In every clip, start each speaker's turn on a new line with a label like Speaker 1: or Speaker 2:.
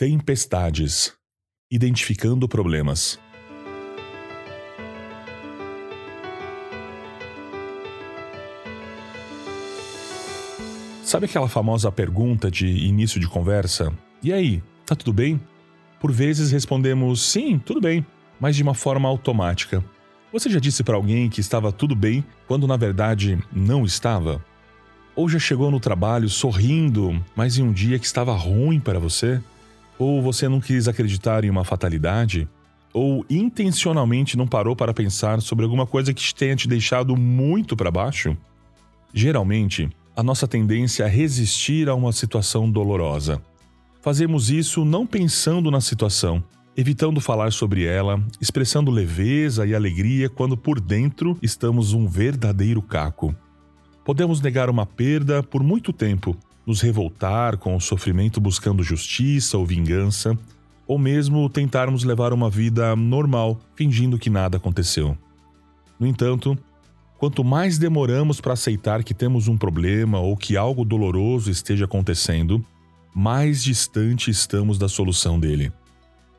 Speaker 1: Tempestades Identificando problemas. Sabe aquela famosa pergunta de início de conversa? E aí, tá tudo bem? Por vezes respondemos sim, tudo bem, mas de uma forma automática. Você já disse para alguém que estava tudo bem quando na verdade não estava? Ou já chegou no trabalho sorrindo, mas em um dia que estava ruim para você? Ou você não quis acreditar em uma fatalidade? Ou intencionalmente não parou para pensar sobre alguma coisa que tenha te deixado muito para baixo? Geralmente, a nossa tendência é resistir a uma situação dolorosa. Fazemos isso não pensando na situação, evitando falar sobre ela, expressando leveza e alegria quando por dentro estamos um verdadeiro caco. Podemos negar uma perda por muito tempo nos revoltar com o sofrimento buscando justiça ou vingança, ou mesmo tentarmos levar uma vida normal, fingindo que nada aconteceu. No entanto, quanto mais demoramos para aceitar que temos um problema ou que algo doloroso esteja acontecendo, mais distante estamos da solução dele.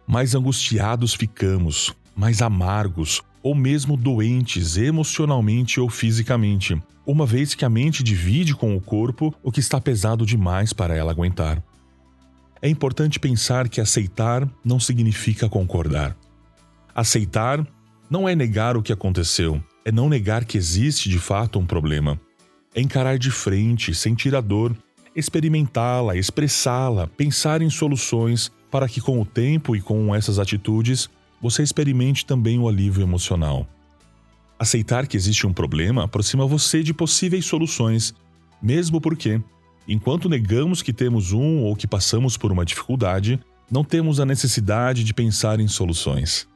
Speaker 1: Mais angustiados ficamos, mais amargos ou mesmo doentes emocionalmente ou fisicamente, uma vez que a mente divide com o corpo o que está pesado demais para ela aguentar. É importante pensar que aceitar não significa concordar. Aceitar não é negar o que aconteceu, é não negar que existe de fato um problema. É encarar de frente, sentir a dor, experimentá-la, expressá-la, pensar em soluções para que com o tempo e com essas atitudes você experimente também o alívio emocional. Aceitar que existe um problema aproxima você de possíveis soluções, mesmo porque, enquanto negamos que temos um ou que passamos por uma dificuldade, não temos a necessidade de pensar em soluções.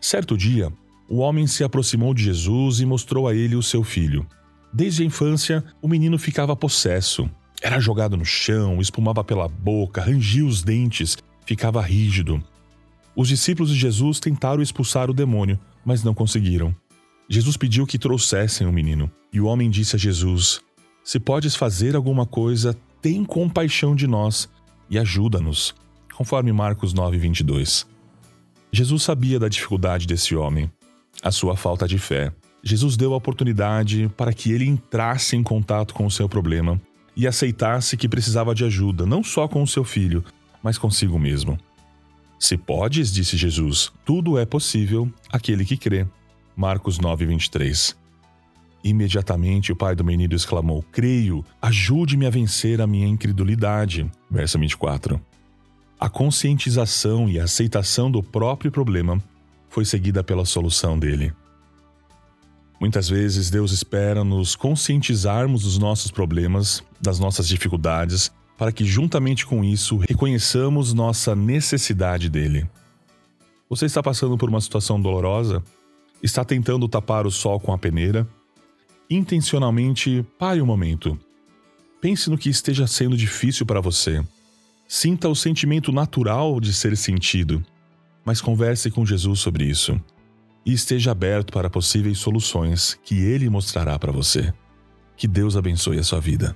Speaker 1: Certo dia, o homem se aproximou de Jesus e mostrou a ele o seu filho. Desde a infância, o menino ficava possesso. Era jogado no chão, espumava pela boca, rangia os dentes, ficava rígido. Os discípulos de Jesus tentaram expulsar o demônio, mas não conseguiram. Jesus pediu que trouxessem o menino, e o homem disse a Jesus: Se podes fazer alguma coisa, tem compaixão de nós e ajuda-nos, conforme Marcos 9, 22. Jesus sabia da dificuldade desse homem, a sua falta de fé. Jesus deu a oportunidade para que ele entrasse em contato com o seu problema e aceitasse que precisava de ajuda, não só com o seu filho, mas consigo mesmo. Se podes, disse Jesus, tudo é possível aquele que crê. Marcos 9, 23. Imediatamente o pai do menino exclamou: Creio, ajude-me a vencer a minha incredulidade. Verso 24. A conscientização e a aceitação do próprio problema foi seguida pela solução dele. Muitas vezes Deus espera nos conscientizarmos dos nossos problemas, das nossas dificuldades, para que, juntamente com isso, reconheçamos nossa necessidade dele. Você está passando por uma situação dolorosa? Está tentando tapar o sol com a peneira? Intencionalmente pare um momento. Pense no que esteja sendo difícil para você. Sinta o sentimento natural de ser sentido, mas converse com Jesus sobre isso. E esteja aberto para possíveis soluções que ele mostrará para você. Que Deus abençoe a sua vida.